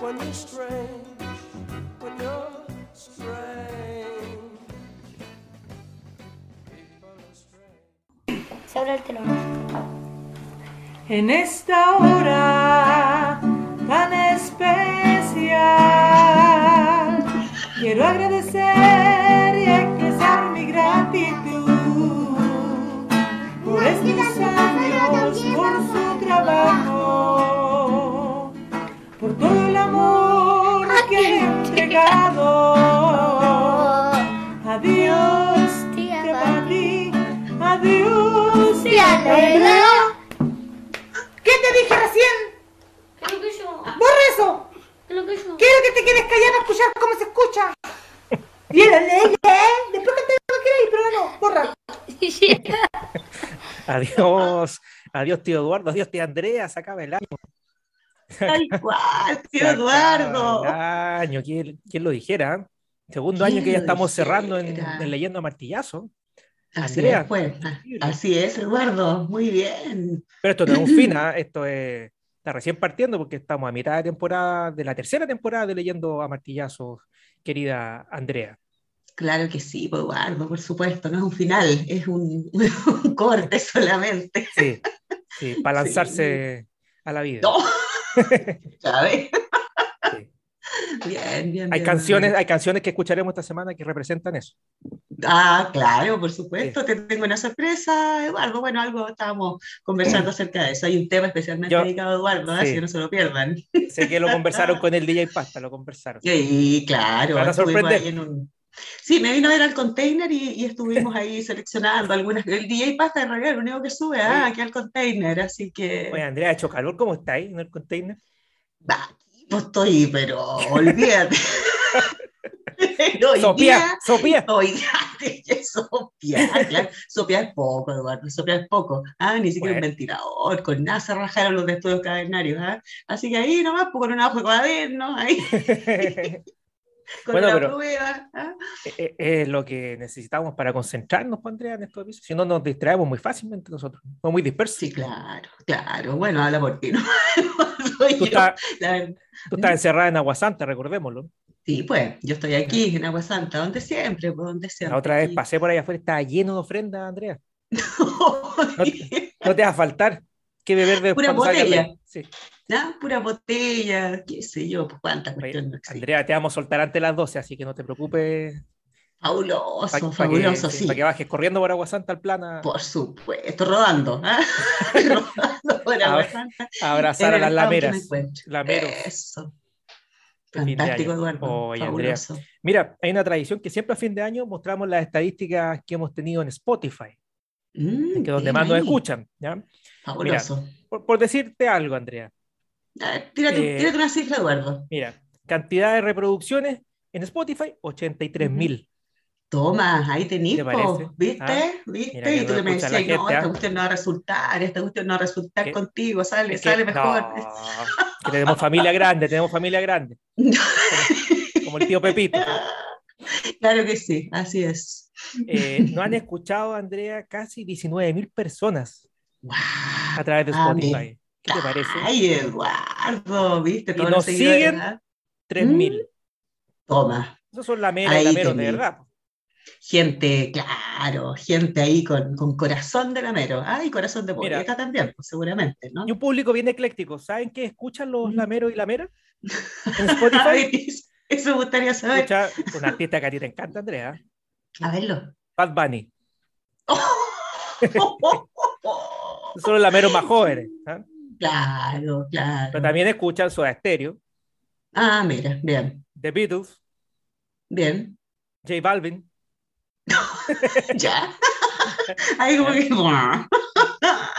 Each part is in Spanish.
when you're strange, when you're strange. People are strange. Se abre el telón. En esta hora tan especial, quiero agradecer y expresar mi gratitud por estos ¿Qué te dije recién? ¿Qué es lo que yo? ¡Borra eso! ¿Qué es lo que yo? Quiero que te quedes callada para escuchar cómo se escucha. Y el ley, ¿eh? Después que te lo que queráis, pero no, borra. Adiós, adiós tío Eduardo, adiós tía Andrea, se acaba el año. Tal cual, tío Eduardo. el año, ¿quién, quién lo dijera? Segundo ¿Quién año que ya estamos cerrando en Leyendo a Martillazo. Así Andrea. es, pues. Así es, Eduardo. Muy bien. Pero esto no es un fin, ¿ah? esto es, está recién partiendo porque estamos a mitad de temporada, de la tercera temporada de Leyendo a Martillazo, querida Andrea. Claro que sí, pues, Eduardo, por supuesto. No es un final, es un, un corte solamente. Sí, sí, para Sí. lanzarse a la vida. No. ¿Sabes? Sí. Bien, bien. Hay bien, canciones, bien. hay canciones que escucharemos esta semana que representan eso. Ah, claro, por supuesto. Te tengo una sorpresa, Eduardo. Bueno, algo estábamos conversando acerca de eso. Hay un tema especialmente Yo- dedicado a Eduardo, ¿eh? sí. así que no se lo pierdan. Sé que lo conversaron con el DJ Pasta, lo conversaron. Y claro, Van a estuvimos sorprender. ahí en un... Sí, me vino a ver al container y, y estuvimos ahí seleccionando algunas. El DJ Pasta en realidad es el único que sube ah, aquí al container, así que. Oye, Andrea, ¿ha hecho calor? ¿Cómo está ahí en el container? Va, no estoy, pero olvídate. Pero hoy Sopía, día- sopía. Hoy sopiar, claro. Sopiar es poco, Eduardo, sopiar es poco. Ah, ni siquiera Bueno. un ventilador, con nada se rajaron los de estudios cavernarios. ¿ah? Así que ahí nomás, pues, con una hoja de cuaderno, ahí, con Bueno, una pero- prueba. ¿ah? Eh, Es lo que necesitamos para concentrarnos, pues, Andrea, en estos episodios. Si no, nos distraemos muy fácilmente nosotros. Somos muy dispersos. Sí, claro, claro. Bueno, habla por ti, ¿no? Tú, yo, estás, la tú estás encerrada en Aguasanta, recordémoslo. Sí, pues, yo estoy aquí en Agua Santa, donde siempre, pues, donde siempre. La otra vez pasé por ahí afuera, estaba lleno de ofrendas, Andrea. Oye, No te va a faltar que beber de Pura botella. Sí. ¿no? Pura botella, qué sé yo, pues cuántas cuestiones no. Andrea, te vamos a soltar antes de las 12, así que no te preocupes. Fabuloso, Para fabuloso, que, sí. pa' que bajes corriendo por Aguasanta al plan a, Por supuesto, rodando. ¿ah? rodando por Agua Santa. abrazar a las lameras. Lameros. Eso. Fantástico. Eduardo. Andrea. Mira, hay una tradición que siempre a fin de año mostramos las estadísticas que hemos tenido en Spotify, Mm, que donde más nos ahí. escuchan. ¿ya? Fabuloso. Por, por decirte algo, Andrea. A ver, tírate, Eh, tírate una cifra, Eduardo. Mira, cantidad de reproducciones en Spotify, 83 mil. Toma, ahí tenís. ¿viste? Ah, ¿Viste? que y tú no le me la decías, no, gente, esta ¿ah? cuestión no va a resultar, esta cuestión no va a resultar ¿Qué? contigo, sale, sale mejor. no, que tenemos familia grande, tenemos familia grande. Como, como el tío Pepito. Claro que sí, así es. Eh, nos han escuchado, Andrea, casi 19 mil personas a través de Spotify. ¿Qué te parece? Ay, Eduardo, ¿viste? Y Todos nos los seguidores, siguen ¿ah? 3 mil. Toma, Esos son lameros y Ahí lameros de verdad. Gente, claro, gente ahí con, con corazón de lamero. Ah, y corazón de Mira. poeta también, pues, seguramente, ¿no? Y un público bien ecléctico. ¿Saben qué escuchan los lameros y lameras? En Spotify. Eso me gustaría saber. Escucha un artista que a ti te encanta, Andrea. A verlo. Bad Bunny. Son los lameros más jóvenes. ¿ah? Claro, claro. Pero también escuchan Soda Stereo, Ah, mira, bien, The Beatles, bien. J Balvin. Ya. Ahí como que.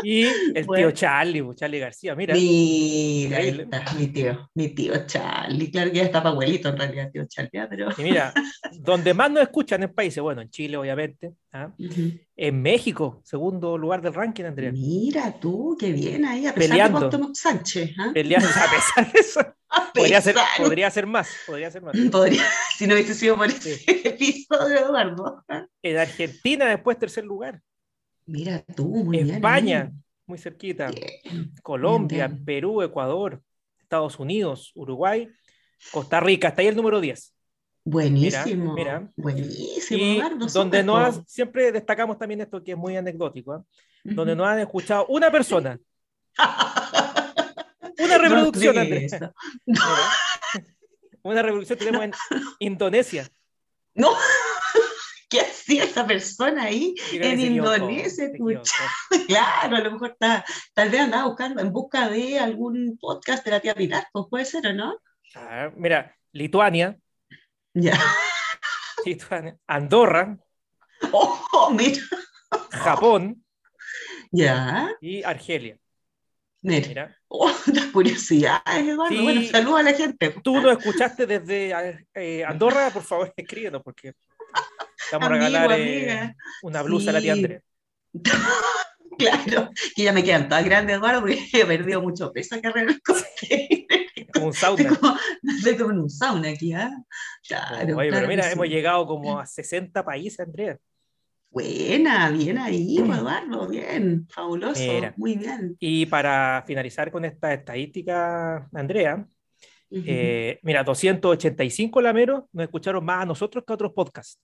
Y el tío. Charlie, pues, Charlie García, mira. Mira, ahí está, mi tío, mi tío Charlie. Claro que ya está para abuelito en realidad, tío Charlie, ah, pero. Y mira, donde más nos escuchan en países, bueno, en Chile, obviamente, ¿ah? En México, segundo lugar del ranking, Andrea. Mira tú, qué bien ahí, a pesar Peleando. de Sánchez. ¿ah? Peleando, a pesar de eso, podría ser, podría ser más, podría ser más. Podría- si no hubiese sido por Sí. ese episodio, Eduardo. En Argentina, después tercer lugar. Mira tú, muy bien. España, muy cerquita. Bien. Colombia, bien. Perú, Ecuador, Estados Unidos, Uruguay, Costa Rica, hasta ahí el número 10. Buenísimo. mira. Buenísimo, Y Eduardo. donde no has, siempre destacamos también esto que es muy anecdótico, ¿ah? donde Ujú. no han escuchado una persona, una reproducción, No. Mira. Una reproducción tenemos en Indonesia. No, ¿qué hacía esa persona ahí? En Indonesia. Claro, a lo mejor está, tal vez andaba buscando en busca de algún podcast de la tía Pilar, pues puede ser o no. Ah, mira, Lituania, Ya. Lituania, Andorra, Oh, mira. Japón Ya. y Argelia. Mira. Mira, Oh, las curiosidades, Eduardo. Sí. Bueno, saludos a la gente. tú nos escuchaste desde eh, Andorra, por favor, escríbenos porque vamos a regalar eh, una blusa a la tía. Andrea. Claro, que ya me quedan todas grandes, Eduardo, porque he perdido mucho peso coche. Como un sauna. Como, estoy como en un sauna aquí, ¿ah? Claro, Oye, claro pero mira, sí. hemos llegado como a 60 países, Andrea. Buena, bien ahí, pues, Eduardo, bien, fabuloso, Mira. muy bien. Y para finalizar con esta estadística, Andrea, eh, mira, 285 lameros nos escucharon más a nosotros que a otros podcasts.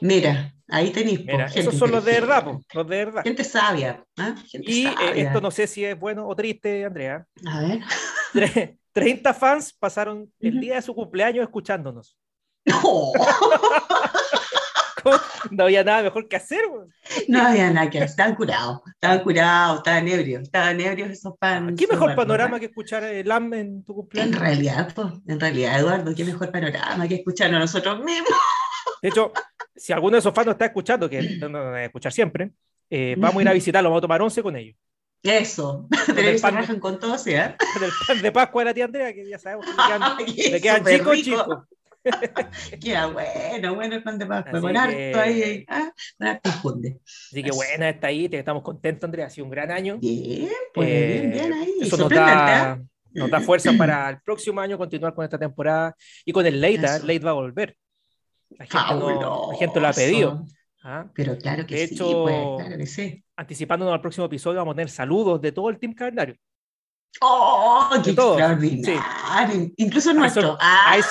Mira, ahí tenéis, esos son los de verdad, po, los de verdad. Gente sabia, ¿ah? Gente Y eh, esto no sé si es bueno o triste, Andrea. A ver. Tre- 30 fans pasaron el día de su cumpleaños escuchándonos. No, No había nada mejor que hacer. weón. no había nada que hacer, estaban curados, estaban curados, estaban ebrios, estaban ebrios esos fans. ¿Qué mejor panorama que escuchar el LAM en tu En cumpleaños? realidad, pues, en realidad, Eduardo, qué mejor panorama que escucharnos a nosotros mismos. De hecho, si alguno de esos fans nos está escuchando, que no no van a escuchar siempre, eh, vamos a ir a visitarlo, vamos a tomar once con ellos. Eso, el pero se pan de- con todo, ¿sí? ¿eh? Con el pan de Pascua de la tía Andrea, que ya sabemos que le quedan, le quedan chicos, rico. chicos. Queda bueno, bueno el pan de Pascua, con que- harto ahí, ¿ah? con harto funde. Así que buena está ahí, te- estamos contentos, Andrea, ha sido un gran año. Bien, pues Eh, bien, bien ahí. Eso nos da, ¿ah? nos da fuerza para el próximo año continuar con esta temporada y con el Late, ¿ah? Eso. Late va a volver. La gente, no- la gente lo ha pedido. ¿ah? Pero claro que De sí, hecho- pues, claro que sí. Anticipándonos al próximo episodio, vamos a tener saludos de todo el Team Calendario. ¡Oh, qué extraordinario! Incluso Hay, nuestro. sor- ¡Ah! hay-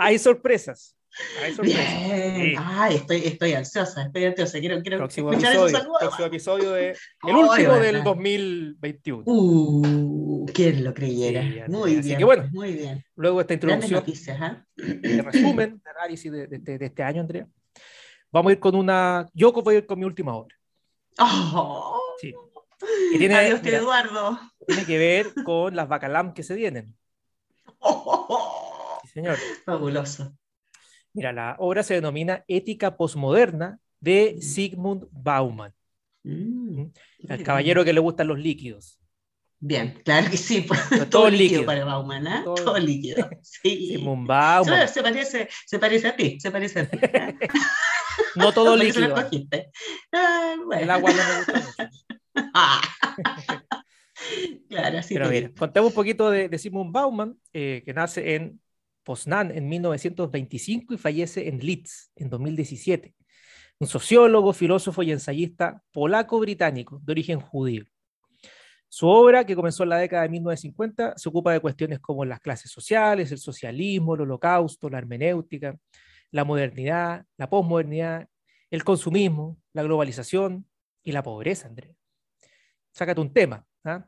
hay sorpresas. Hay sorpresas. Bien. Sí. Ay, estoy, estoy ansiosa, estoy ansiosa. Quiero, quiero Próximo episodio, próximo episodio de el Ay, último del 2021. Uh, quién lo creyera. Sí, muy así bien. que bueno. Muy bien. Luego de esta introducción noticias, ¿ah? de resumen, de análisis de, de este, de este año, Andrea, vamos a ir con una. Yo voy a ir con mi última obra. Oh, Sí. Que tiene, Adiós, mira, Eduardo. tiene que ver con las bacalam que se vienen. Sí, señor. Fabuloso. Mira, la obra se denomina Ética Postmoderna de Sigmund Bauman, Mm, el caballero que le gustan los líquidos. Bien, claro que sí. pues, todo todo, líquido. líquido para Bauman, ¿ah? Todo- Todo, líquido. Sí. Sigmund Bauman, se parece, se parece a ti, se parece a ti. no todo líquido. escogiste. Ah, bueno. El agua no me gusta mucho. Ah. claro, así Pero mira, contemos un poquito de, de Sigmund Bauman, eh, que nace en Poznan en 1925 y fallece en Leeds en 2017. Un sociólogo, filósofo y ensayista polaco-británico de origen judío. Su obra, que comenzó en la década de 1950, se ocupa de cuestiones como las clases sociales, el socialismo, el holocausto, la hermenéutica, la modernidad, la posmodernidad, el consumismo, la globalización y la pobreza, Andrés. Sácate un tema. ¿ah?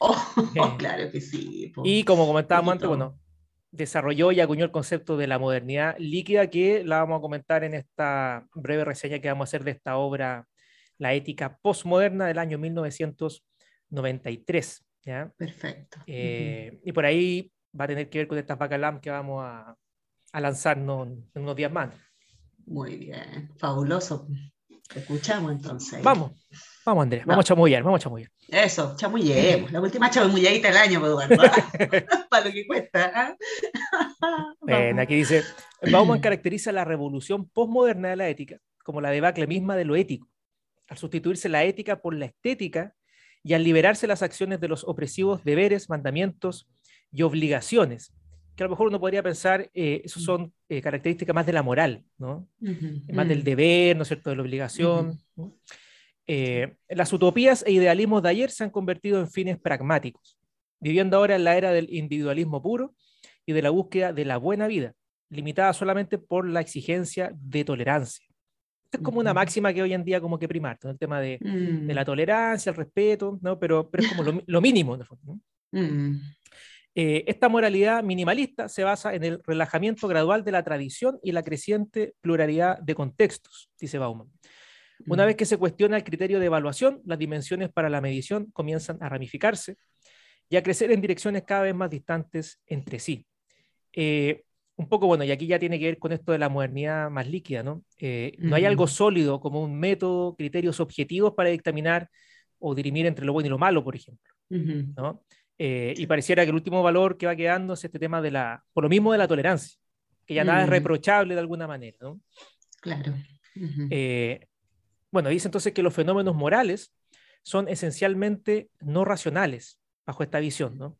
Oh, Eh, claro que sí. po. Y como comentábamos antes, bueno, desarrolló y acuñó el concepto de la modernidad líquida que la vamos a comentar en esta breve reseña que vamos a hacer de esta obra, La ética postmoderna del año 1993. ¿ya? Perfecto. Eh, Y por ahí va a tener que ver con estas bacalam que vamos a, a lanzarnos en unos días más. Muy bien, fabuloso. Te escuchamos entonces. Vamos, Vamos, Andrea, vamos a chamullar, vamos a chamullar. Eso, chamullemos. La última chamulladita del año, pues, Eduardo. Para lo que cuesta. ¿ah? Bueno, aquí dice, Bauman caracteriza la revolución postmoderna de la ética como la debacle misma de lo ético, al sustituirse la ética por la estética y al liberarse las acciones de los opresivos deberes, mandamientos y obligaciones, que a lo mejor uno podría pensar, eh, eso son eh, características más de la moral, ¿no? Ujú, más del mm. deber, ¿no es cierto?, de la obligación. ¿no? Eh, las utopías e idealismos de ayer se han convertido en fines pragmáticos, viviendo ahora en la era del individualismo puro y de la búsqueda de la buena vida, limitada solamente por la exigencia de tolerancia. Es como una máxima que hoy en día como que primar, ¿no? el tema de, Mm, de la tolerancia, el respeto, ¿no? pero, pero es como lo, lo mínimo. en el fondo, ¿no? mm, Eh, esta moralidad minimalista se basa en el relajamiento gradual de la tradición y la creciente pluralidad de contextos, dice Bauman. Una vez que se cuestiona el criterio de evaluación, las dimensiones para la medición comienzan a ramificarse y a crecer en direcciones cada vez más distantes entre sí. Eh, un poco, bueno, y aquí ya tiene que ver con esto de la modernidad más líquida, ¿no? Eh, no hay algo sólido como un método, criterios objetivos para dictaminar o dirimir entre lo bueno y lo malo, por ejemplo. ¿no? Eh, y pareciera que el último valor que va quedando es este tema de la, por lo mismo de la tolerancia, que ya nada es reprochable de alguna manera, ¿no? Claro. Eh, bueno, dice entonces que los fenómenos morales son esencialmente no racionales bajo esta visión, ¿no?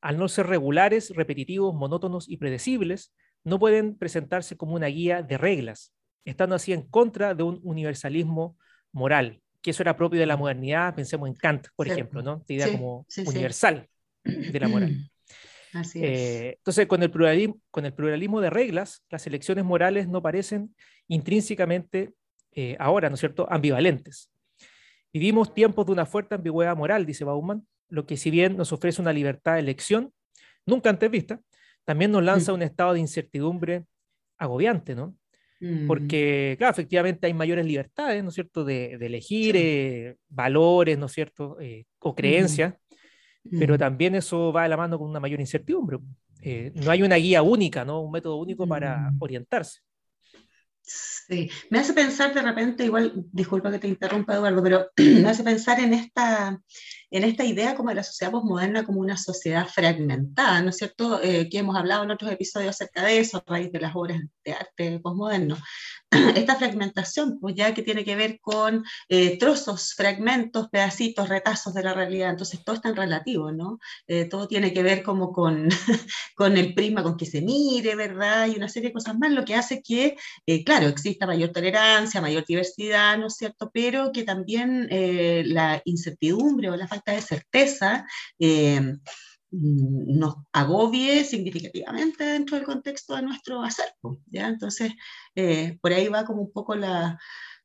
Al no ser regulares, repetitivos, monótonos y predecibles, no pueden presentarse como una guía de reglas, estando así en contra de un universalismo moral, que eso era propio de la modernidad, pensemos en Kant, por Sí. ejemplo, ¿no? Esta idea Sí, como sí, universal de la moral. Así es. Eh, entonces, con el, pluralismo, con el pluralismo de reglas, las elecciones morales no parecen intrínsecamente, eh, ahora, ¿no es cierto?, ambivalentes. Vivimos tiempos de una fuerte ambigüedad moral, dice Bauman, lo que si bien nos ofrece una libertad de elección, nunca antes vista, también nos lanza a un estado de incertidumbre agobiante, ¿no? Mm. Porque, claro, efectivamente hay mayores libertades, ¿no es cierto?, de, de elegir Sí. eh, valores, ¿no es cierto?, eh, o creencias, pero Mm. también eso va de la mano con una mayor incertidumbre. Eh, no hay una guía única, ¿no? Un método único para Mm. orientarse. Sí, me hace pensar de repente, igual, disculpa que te interrumpa Eduardo, pero me hace pensar en esta, en esta idea como de la sociedad posmoderna como una sociedad fragmentada, ¿no es cierto? Eh, que hemos hablado en otros episodios acerca de eso, a raíz de las obras de arte posmoderno. Esta fragmentación, pues ya que tiene que ver con eh, trozos, fragmentos, pedacitos, retazos de la realidad, entonces todo es tan relativo, ¿no? Eh, todo tiene que ver como con, con el prisma con que se mire, ¿verdad? Y una serie de cosas más, lo que hace que, eh, claro, exista mayor tolerancia, mayor diversidad, ¿no es cierto? Pero que también la incertidumbre o la falta de certeza nos agobie significativamente dentro del contexto de nuestro acervo, ¿ya? Entonces, eh, por ahí va como un poco la,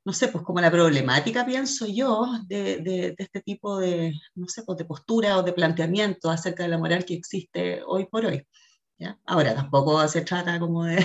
no sé, pues como la problemática, pienso yo, de, de, de este tipo de, no sé, pues de postura o de planteamiento acerca de la moral que existe hoy por hoy. ¿Ya? Ahora, tampoco se trata como de,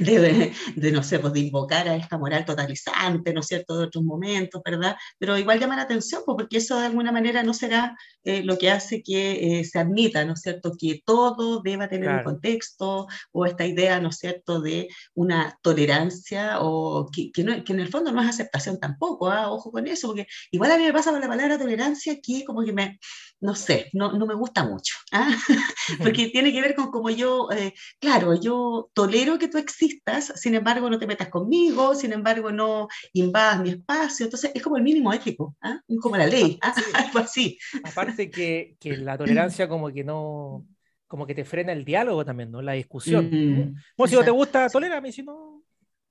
de, de, no sé, pues de invocar a esta moral totalizante, ¿no es cierto?, de otros momentos, ¿verdad? Pero igual llama la atención, pues, porque eso de alguna manera no será eh, lo que hace que eh, se admita, ¿no es cierto?, que todo deba tener Claro. un contexto o esta idea, ¿no es cierto?, de una tolerancia o que, que, no- que en el fondo no es aceptación tampoco, ¿ah? ojo con eso, porque igual a mí me pasa con la palabra tolerancia que como que me, no sé, no, no me gusta mucho, ¿ah? porque tiene que ver con como yo, eh, claro, yo tolero que tú existas, sin embargo no te metas conmigo, sin embargo no invadas mi espacio, entonces es como el mínimo ético, ¿ah? como la ley, ¿ah? Sí. algo así. Aparte que, que la tolerancia como que no, como que te frena el diálogo también, ¿no? La discusión. Mm, Bueno, si no te gusta, tolérame, si no...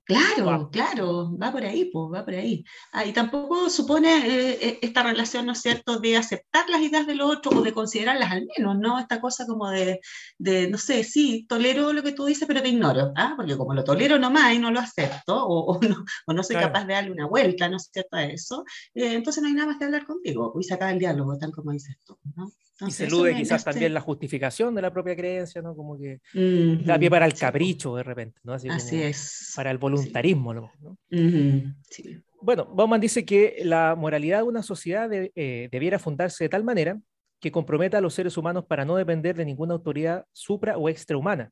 Claro, Va. claro, va por ahí, pues, va por ahí. Ah, y tampoco supone eh, eh, esta relación, ¿no es cierto?, de aceptar las ideas del otro o de considerarlas al menos, ¿no? Esta cosa como de, de, no sé, sí, tolero lo que tú dices, pero te ignoro, ¿ah? Porque como lo tolero nomás y no lo acepto, o, o no, o no soy Claro. capaz de darle una vuelta, ¿no es cierto?, a eso, eh, entonces no hay nada más que hablar contigo, y se acaba el diálogo, tal como dices tú, ¿no? Y se elude quizás también la justificación de la propia creencia, ¿no? Como que Ujú, da pie para el capricho de repente, ¿no? Así, Así es. para el voluntarismo, ¿no? Sí. Bueno, Bauman dice que la moralidad de una sociedad de- eh, debiera fundarse de tal manera que comprometa a los seres humanos para no depender de ninguna autoridad supra o extrahumana,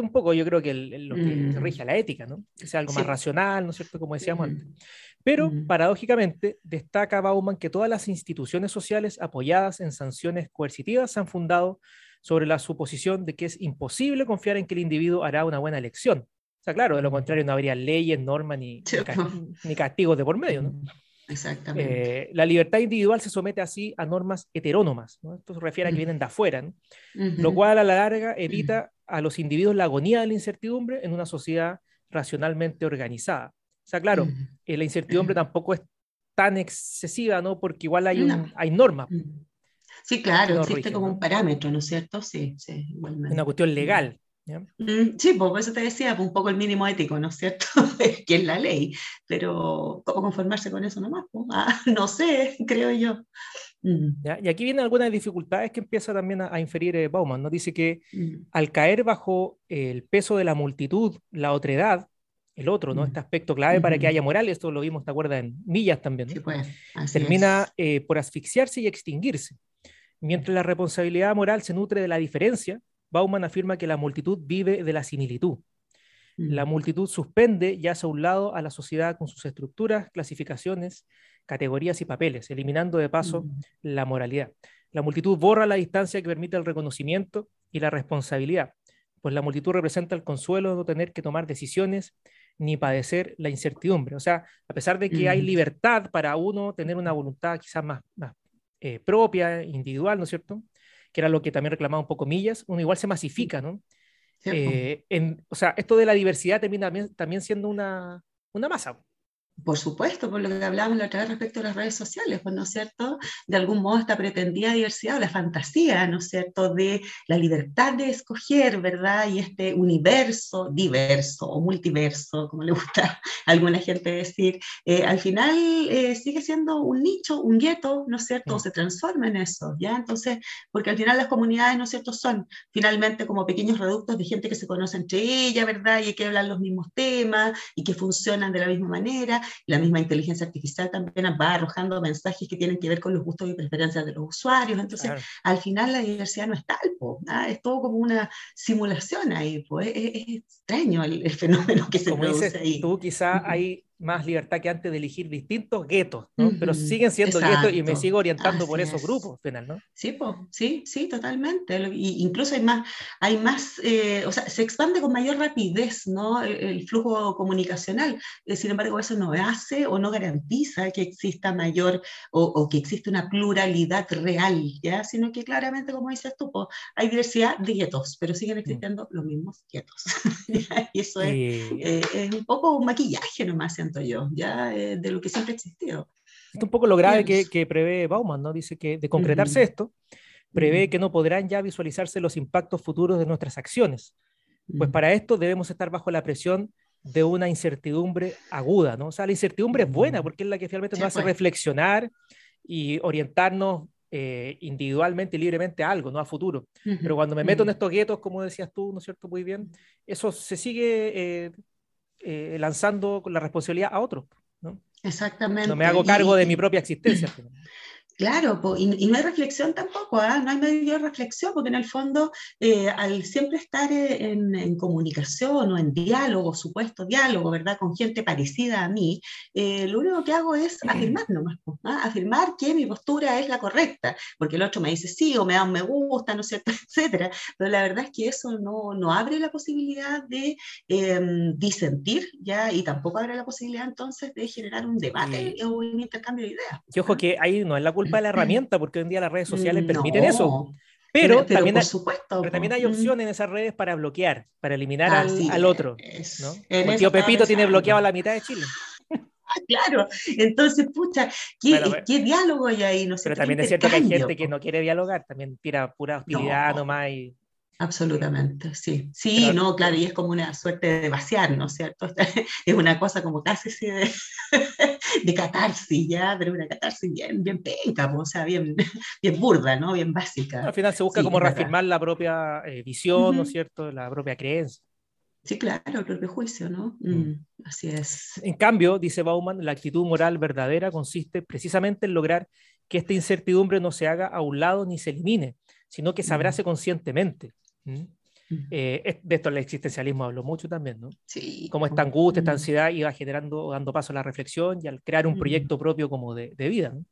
que un poco yo creo que lo que Mm. rige a la ética, ¿no? Que sea algo Sí. más racional, ¿no es cierto? Como decíamos Mm. antes. Pero, Mm. paradójicamente, destaca Bauman que todas las instituciones sociales apoyadas en sanciones coercitivas se han fundado sobre la suposición de que es imposible confiar en que el individuo hará una buena elección. O sea, claro, de lo Mm. contrario no habría leyes, normas ni, Sí, ni castigos de por medio, ¿no? Exactamente. Eh, la libertad individual se somete así a normas heterónomas, ¿no? Esto se refiere a que vienen de afuera, ¿no? lo cual a la larga evita a los individuos la agonía de la incertidumbre en una sociedad racionalmente organizada. O sea, claro, eh, la incertidumbre tampoco es tan excesiva, ¿no? Porque igual hay, un- No. hay normas. Sí, claro, No existe como un parámetro, ¿no es cierto? Sí, sí, igualmente. una cuestión legal. ¿Ya? Mm, Sí, pues por eso te decía, pues, un poco el mínimo ético, ¿no es cierto? que es la ley, pero ¿cómo conformarse con eso nomás? pues? Ah, no sé, creo yo. Mm, ¿ya? Y aquí vienen algunas dificultades que empieza también a, a inferir eh, Bauman, ¿no? Dice que mm, al caer bajo el peso de la multitud, la otredad, el otro, ¿no? Mm. Este aspecto clave para que Ujú. haya moral, esto lo vimos, ¿te acuerdas? En Millas también, ¿no? Sí, pues, termina eh, por asfixiarse y extinguirse. Mientras la responsabilidad moral se nutre de la diferencia, Bauman afirma que la multitud vive de la similitud. Mm, La multitud suspende y hace a un lado a la sociedad con sus estructuras, clasificaciones, categorías y papeles, eliminando de paso mm, la moralidad. La multitud borra la distancia que permite el reconocimiento y la responsabilidad, pues la multitud representa el consuelo de no tener que tomar decisiones ni padecer la incertidumbre. O sea, a pesar de que hay Mm. libertad para uno tener una voluntad quizás más, más, eh, propia, individual, ¿no es cierto? Que era lo que también reclamaba un poco Millas, uno igual se masifica, ¿no? sí. Eh, en- o sea, esto de la diversidad termina también, también siendo una, una masa. Por supuesto, por lo que hablábamos la otra vez respecto a las redes sociales, pues, ¿no es cierto? De algún modo esta pretendida diversidad o la fantasía, ¿no es cierto?, de la libertad de escoger, ¿verdad? Y este universo diverso o multiverso, como le gusta a alguna gente decir, eh, al final eh, sigue siendo un nicho, un gueto, ¿no es cierto? O se transforma en eso, ¿ya? Entonces, porque al final las comunidades, ¿no es cierto?, son finalmente como pequeños reductos de gente que se conoce entre ella, ¿verdad? Y que hablan los mismos temas y que funcionan de la misma manera la misma inteligencia artificial también va arrojando mensajes que tienen que ver con los gustos y preferencias de los usuarios. Entonces, Claro. al final la diversidad no es tal, po, ¿ah? es todo como una simulación ahí, po. Es, extraño el, el fenómeno que se Como produce dices ahí. tú, quizá hay más libertad que antes de elegir distintos guetos, ¿no? Pero Ujú, siguen siendo guetos y me sigo orientando por así esos es. grupos, al final, ¿no? Sí, po, sí, sí, totalmente. Y incluso hay más, hay más, eh, o sea, se expande con mayor rapidez, ¿no? El, el flujo comunicacional. Eh, sin embargo, eso no hace o no garantiza que exista mayor o, o que exista una pluralidad real, ¿ya? Sino que claramente, como dices tú, po, hay diversidad de guetos, pero siguen existiendo los mismos guetos. Y eso es, eh, es un poco un maquillaje nomás, siento yo, ¿ya? Eh, de lo que siempre ha existido. es un poco lo grave que, que prevé Bauman, ¿no? Dice que de concretarse Ujú. esto, prevé Ujú. que no podrán ya visualizarse los impactos futuros de nuestras acciones. Pues para esto debemos estar bajo la presión de una incertidumbre aguda, ¿no? O sea, la incertidumbre es buena porque es la que finalmente nos hace reflexionar y orientarnos eh, individualmente y libremente a algo, ¿no? A futuro. Pero cuando me meto en estos guetos, como decías tú, ¿no es cierto? Muy bien, eso se sigue eh, eh, lanzando la responsabilidad a otros, ¿no? Exactamente. No me hago Y- cargo de mi propia existencia. Claro, po, y, y no hay reflexión tampoco, ¿ah? no hay mayor reflexión, porque en el fondo, eh, al siempre estar eh, en, en comunicación o en diálogo, supuesto diálogo, ¿verdad? Con gente parecida a mí, eh, lo único que hago es afirmar nomás, po, ¿ah? afirmar que mi postura es la correcta, porque el otro me dice sí o me da un me gusta, ¿no es cierto?, etcétera. Pero la verdad es que eso no, no abre la posibilidad de eh, disentir, ¿ya? Y tampoco abre la posibilidad entonces de generar un debate Y- o un intercambio de ideas. Y ojo que ahí no es la culpa de la herramienta, porque hoy en día las redes sociales permiten No, eso. Pero, también, por hay, supuesto, pero también hay Mm. opciones en esas redes para bloquear, para eliminar al, Así al otro. es. ¿no? El tío Pepito tiene bloqueado a la mitad de Chile. Ah, claro, entonces, pucha, ¿qué, Bueno, pero- qué diálogo hay ahí? ¿no Pero cierto? ¿Qué también es cierto que hay gente que no quiere dialogar, también tira pura hostilidad No. nomás. Y, Absolutamente, sí. Sí, no, claro, y es como una suerte de vaciar, ¿no es cierto? Es una cosa como casi de, de catarsis, ¿ya? Pero una catarsis bien, bien penca, o sea, bien, bien burda, ¿no? Bien básica. al final se busca Sí, como reafirmar la propia eh, visión, ¿no es cierto? La propia creencia. Sí, claro, el propio juicio, ¿no? Mm, así es. En cambio, dice Bauman, la actitud moral verdadera consiste precisamente en lograr que esta incertidumbre no se haga a un lado ni se elimine, sino que se Mm. abrace conscientemente. ¿Mm? Eh, de esto el existencialismo habló mucho también, ¿no? Sí. Cómo esta angustia, esta ansiedad iba generando, dando paso a la reflexión y al crear un proyecto propio como de, de vida. ¿no?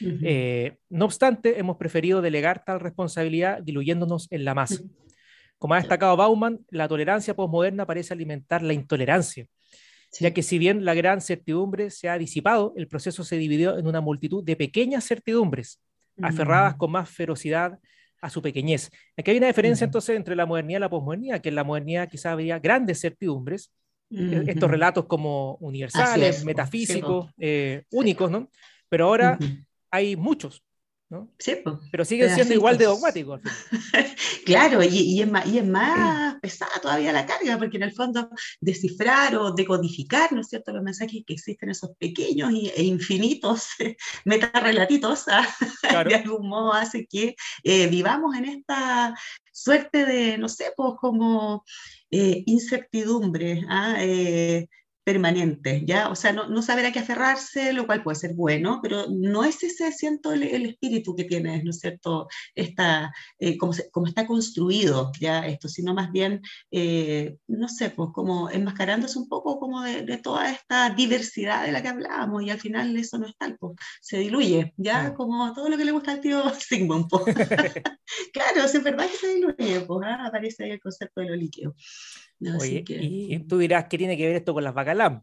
Eh, no obstante, hemos preferido delegar tal responsabilidad diluyéndonos en la masa. Como ha destacado Bauman, la tolerancia posmoderna parece alimentar la intolerancia, Sí. ya que si bien la gran certidumbre se ha disipado, el proceso se dividió en una multitud de pequeñas certidumbres, aferradas con más ferocidad a su pequeñez. Aquí hay una diferencia Ujú. entonces entre la modernidad y la posmodernidad, que en la modernidad quizás había grandes certidumbres, eh, estos Ujú. relatos como universales, metafísicos, eh, únicos, ¿no? Pero ahora hay muchos, ¿no? Sí, po. Pero siguen siendo igual de final. Claro, y, y es más, y es más pesada todavía la carga, porque en el fondo descifrar o decodificar, ¿no es cierto?, los mensajes que existen, esos pequeños e infinitos metarrelatitos, ah, Claro. de algún modo hace que eh, vivamos en esta suerte de, no sé, pues como eh, incertidumbre ah, eh, permanente, ¿ya? O sea, no, no saber a qué aferrarse, lo cual puede ser bueno, pero no es ese, siento, el, el espíritu que tiene, ¿no es cierto?, esta, eh, como, se- como está construido ya esto, sino más bien, eh, no sé, pues como enmascarándose un poco como de, de toda esta diversidad de la que hablábamos y al final eso no es tal, pues se diluye, ya Mm. como todo lo que le gusta al tío Sigmund, pues. claro, es verdad que se diluye, pues ah, aparece ahí el concepto de lo líquido. No, Oye, que- y tú dirás, ¿qué tiene que ver esto con las bacalam?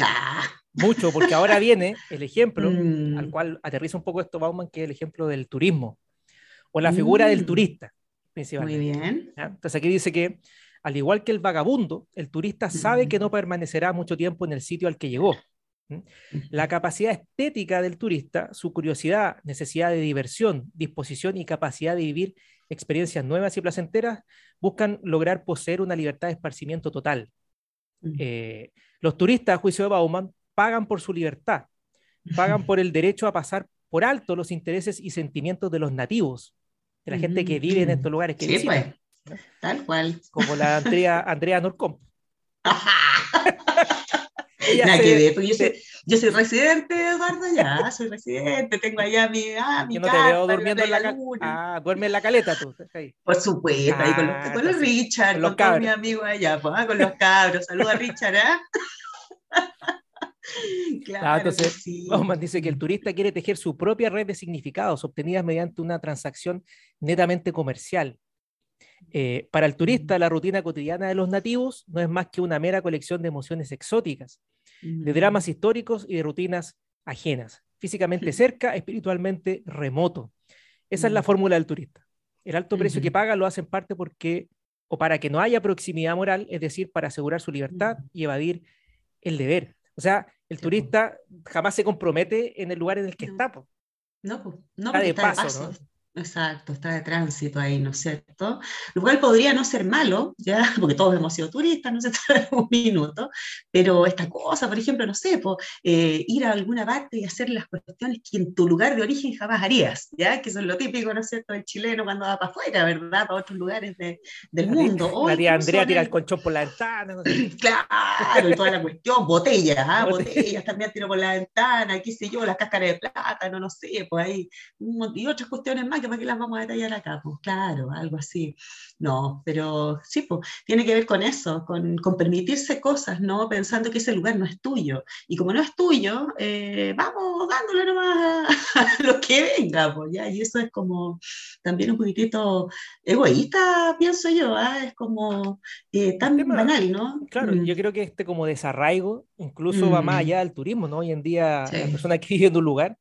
Ah, Mucho, porque ahora viene el ejemplo mm, al cual aterriza un poco esto Bauman, que es el ejemplo del turismo, o la figura del Mm. turista, muy principalmente. bien. ¿ya? Entonces aquí dice que, al igual que el vagabundo, el turista sabe que Mm. no permanecerá mucho tiempo en el sitio al que llegó. La capacidad estética del turista, su curiosidad, necesidad de diversión, disposición y capacidad de vivir experiencias nuevas y placenteras buscan lograr poseer una libertad de esparcimiento total. Mm. Eh, los turistas, a juicio de Bauman, pagan por su libertad, pagan por el derecho a pasar por alto los intereses y sentimientos de los nativos, de la gente que vive en estos lugares que Sí, visitan, pues, tal cual. como la Andrea, Andrea Norcom. Ella Nada se- que ver, porque yo se- yo soy residente, Eduardo, ya, soy residente, tengo allá mi, ah, mi yo no te veo durmiendo en la caleta. Luna. Ah, duerme en la caleta tú. ahí. Por supuesto, ahí con los, Ah, con los Richard, con con, los todos cabros. mis amigos allá, pues, ah, con los cabros. Saluda a Richard, ¿ah? claro, Ah, entonces, sí. Bauman dice que el turista quiere tejer su propia red de significados obtenidas mediante una transacción netamente comercial. Eh, para el turista, la rutina cotidiana de los nativos no es más que una mera colección de emociones exóticas, de dramas históricos y de rutinas ajenas, físicamente cerca, espiritualmente remoto. Esa es la fórmula del turista. El alto precio que paga lo hace en parte porque, o para que no haya proximidad moral, es decir, para asegurar su libertad y evadir el deber. O sea, el Sí, po. turista jamás se compromete en el lugar en el que No. está. po. No, pues, no, Está de paso. ¿no? Exacto, está de tránsito ahí, ¿no es cierto? Lo cual podría no ser malo, ya, porque todos hemos sido turistas, no sé, en un minuto, pero esta cosa, por ejemplo, no sé, po, eh, ir a alguna parte y hacer las cuestiones que en tu lugar de origen jamás harías, ¿ya? Que eso es lo típico, ¿no es cierto?, del chileno cuando va para afuera, ¿verdad? Para otros lugares de- del mundo. O incluso Andrea en tira el- colchón por la ventana. no sé. Claro, y toda la cuestión, botellas, ¿ah? Botellas. también tiro por la ventana, qué sé yo, las cáscaras de plátano, no sé, pues ahí, y otras cuestiones más que para qué las vamos a detallar acá, pues claro, algo así. No, pero sí, pues tiene que ver con eso, con, con permitirse cosas, ¿no? Pensando que ese lugar no es tuyo. Y como no es tuyo, eh, vamos dándole nomás a, lo que venga, pues ya, y eso es como también un poquitito egoísta, pienso yo, ¿ah? Es como eh, tan tema- banal, ¿no? Claro, Mm. yo creo que este como desarraigo incluso va más Mm. allá del turismo, ¿no? Hoy en día Sí. la persona que vive en un lugar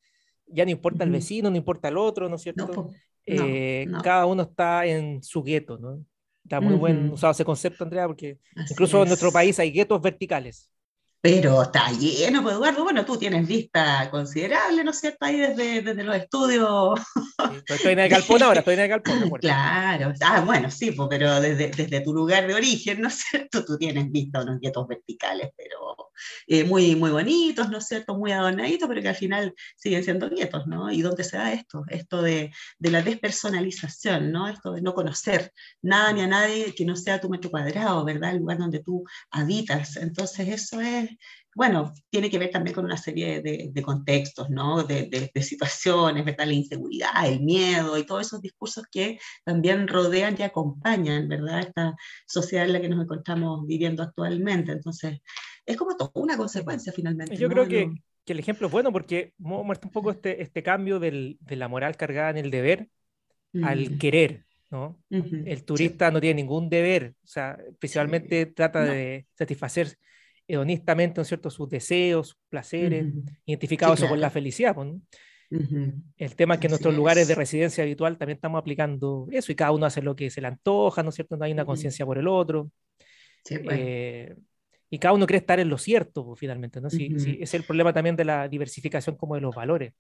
ya no importa el vecino, no importa el otro, ¿no es cierto? No, po, no, Eh, no. Cada uno está en su gueto, ¿no? Está muy buen Ujú. usado ese concepto, Andrea, porque Así incluso en nuestro es. país hay guetos verticales. Pero está lleno, pues Eduardo. Bueno, tú tienes vista considerable, ¿no es cierto? Ahí desde, desde los estudios. Estoy en el galpón ahora, estoy en el galpón. Claro. Ah, bueno, sí, pues, pero desde, desde tu lugar de origen, ¿no es cierto? Tú tienes vista unos guetos verticales, pero eh, muy, muy bonitos, ¿no es cierto? Muy adornaditos, pero que al final siguen siendo nietos, ¿no? ¿Y dónde se da esto? Esto de, de la despersonalización, ¿no? Esto de no conocer nada ni a nadie que no sea tu metro cuadrado, ¿verdad? El lugar donde tú habitas. Entonces, eso es, bueno, tiene que ver también con una serie de, de contextos, ¿no? De, de, de, situaciones, ¿verdad? La inseguridad, el miedo y todos esos discursos que también rodean y acompañan, ¿verdad? Esta sociedad en la que nos encontramos viviendo actualmente. Entonces, es como todo una consecuencia finalmente. Yo ¿no? creo que, que, el ejemplo es bueno porque muestra un poco este, este cambio del, de la moral cargada en el deber mm. al querer. ¿no? Uh -huh. El turista sí. no tiene ningún deber, o sea, principalmente sí. trata no. de satisfacer hedonistamente, ¿no es cierto?, sus deseos, sus placeres, uh -huh. identificados sí, claro. con la felicidad. ¿no? Uh -huh. El tema es que en nuestros lugares de residencia habitual también estamos aplicando eso y cada uno hace lo que se le antoja, ¿no es cierto? No hay una conciencia por el otro. Sí, pues. eh, y cada uno cree estar en lo cierto, pues, finalmente, ¿no? Sí, sí, es el problema también de la diversificación como de los valores.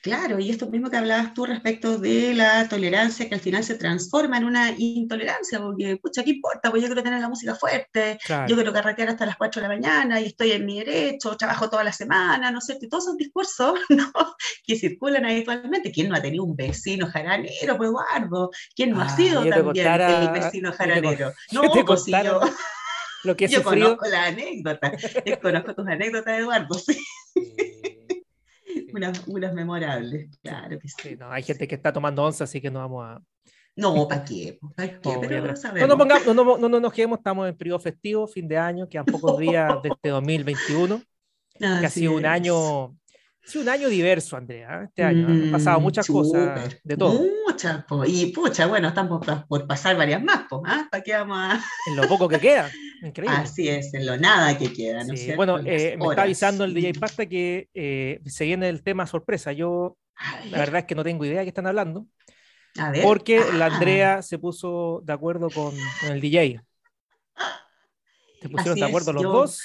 Claro, y esto mismo que hablabas tú respecto de la tolerancia que al final se transforma en una intolerancia, porque, pucha, ¿qué importa? Pues yo quiero tener la música fuerte, claro. yo quiero carretear hasta las 4 de la mañana y estoy en mi derecho, trabajo toda la semana, no sé, todos esos discursos ¿no? que circulan habitualmente. ¿Quién no ha tenido un vecino jaranero, pues Eduardo? ¿Quién no ah, ha sido también contara, el vecino jaranero? No, pues si yo... Lo que he yo sufrido. conozco la anécdota, yo conozco tus anécdotas, Eduardo, sí. unas, unas memorables, claro que sí. sí no, hay gente que está tomando once, así que no vamos a. No, ¿para qué? ¿Pa qué? No, Pero no, sabemos. no, pongamos, no, no, no, no, nos quedemos, estamos en periodo festivo, fin de año, quedan pocos días de este 2021, Ah, que ha sido un año, ha sido un año diverso, Andrea, este año. Mm, Han pasado muchas super, cosas, de todo. Muchas, po. y pucha, bueno, estamos por, por pasar varias más, ¿ah? ¿Para qué vamos a...? En lo poco que queda. Increíble. Así es, en lo nada que queda, ¿no sí. Bueno, eh, me está avisando el DJ Pasta que eh, se viene el tema sorpresa. Yo, la verdad es que no tengo idea de qué están hablando. Porque ah. la Andrea se puso de acuerdo con, con el DJ. Se pusieron Así de acuerdo es, los yo... dos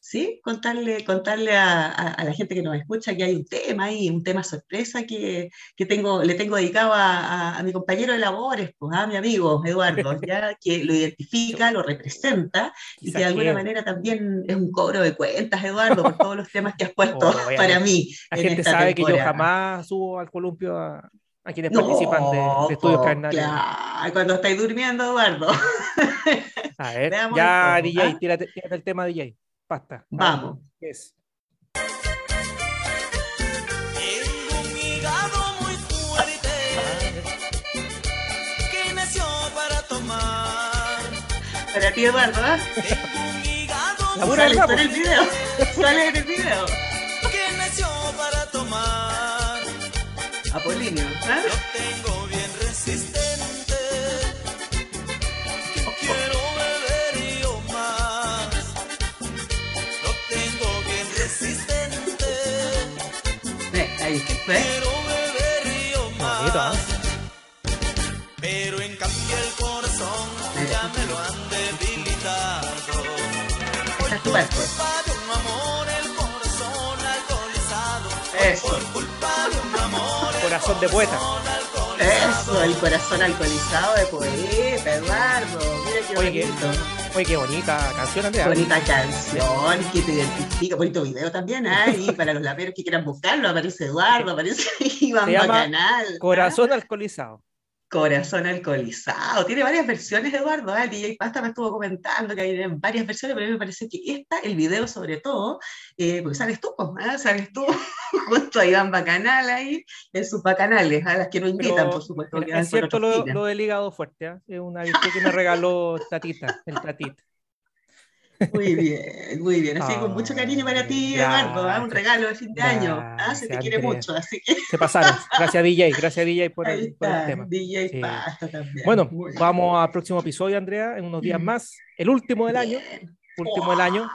¿sí? Contarle, contarle a, a, a, la gente que nos escucha que hay un tema ahí, un tema sorpresa que, que tengo, le tengo dedicado a, a, mi compañero de labores, pues, a mi amigo Eduardo, ya que lo identifica, lo representa y que de alguna manera también es un cobro de cuentas, Eduardo, por todos los temas que has puesto oh, para mí. La gente sabe temporada. que yo jamás subo al columpio a, a quienes no, participan de, de estudios carnales. Claro, cuando estáis durmiendo, Eduardo. A ver, Veamos ya, DJ, ¿ah? tírate, tírate el tema, DJ pasta. Vamos. Es. Tengo un hígado muy fuerte que nació para tomar. Para ti, Eduardo, ¿eh? Tengo un hígado La sale, sale en el video. Sale en el video. Que nació para tomar. Apolinio, ¿eh? Tengo ahí. Quiero beber yo Bonito, más. ¿eh? Pero en cambio el corazón ya me lo han debilitado. Esa es tu parte. culpa de un amor, el corazón alcoholizado. Eso. Por culpa de un amor, el Corazón de poeta. Eso, el corazón alcoholizado de poeta, Eduardo. Mira qué Oye, qué, bonito. oye, qué bonita canción, Andrea. Bonita canción, que te identifica, bonito video también hay, para los laperos que quieran buscarlo, aparece Eduardo, aparece Iván Se llama Bacanal. Corazón alcoholizado. Corazón alcoholizado. Tiene varias versiones, Eduardo. ¿eh? El DJ Pasta me estuvo comentando que hay varias versiones, pero a mí me parece que esta, el video sobre todo, eh, porque sabes tú, ¿eh? sabes tú, junto a Iván Bacanal ahí, en sus bacanales, a las que no invitan, Pero, por supuesto. que es cierto lo, lo del hígado fuerte, ¿eh? es una virtud que me regaló Tatita, el Tatita. Muy bien, muy bien. Así con mucho cariño para ti, Eduardo. ¿ah? Un regalo de fin de año. ¿ah? Se te quiere mucho, así que Se pasaron. Gracias DJ, gracias DJ por el, por tema. DJ Sí. Pasta también. Bueno, Muy bien. vamos al próximo episodio, Andrea, en unos días más. El último del año, último del año.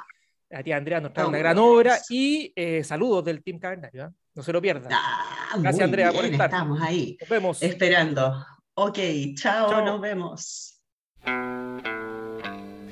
A ti, Andrea, nos trae una gran obra y eh, saludos del Team Cavernario. ¿eh? No se lo pierdan. Ah, Gracias, Andrea, por bien, estar. Estamos ahí, Nos vemos. esperando. Ok, chao, Chao. nos vemos.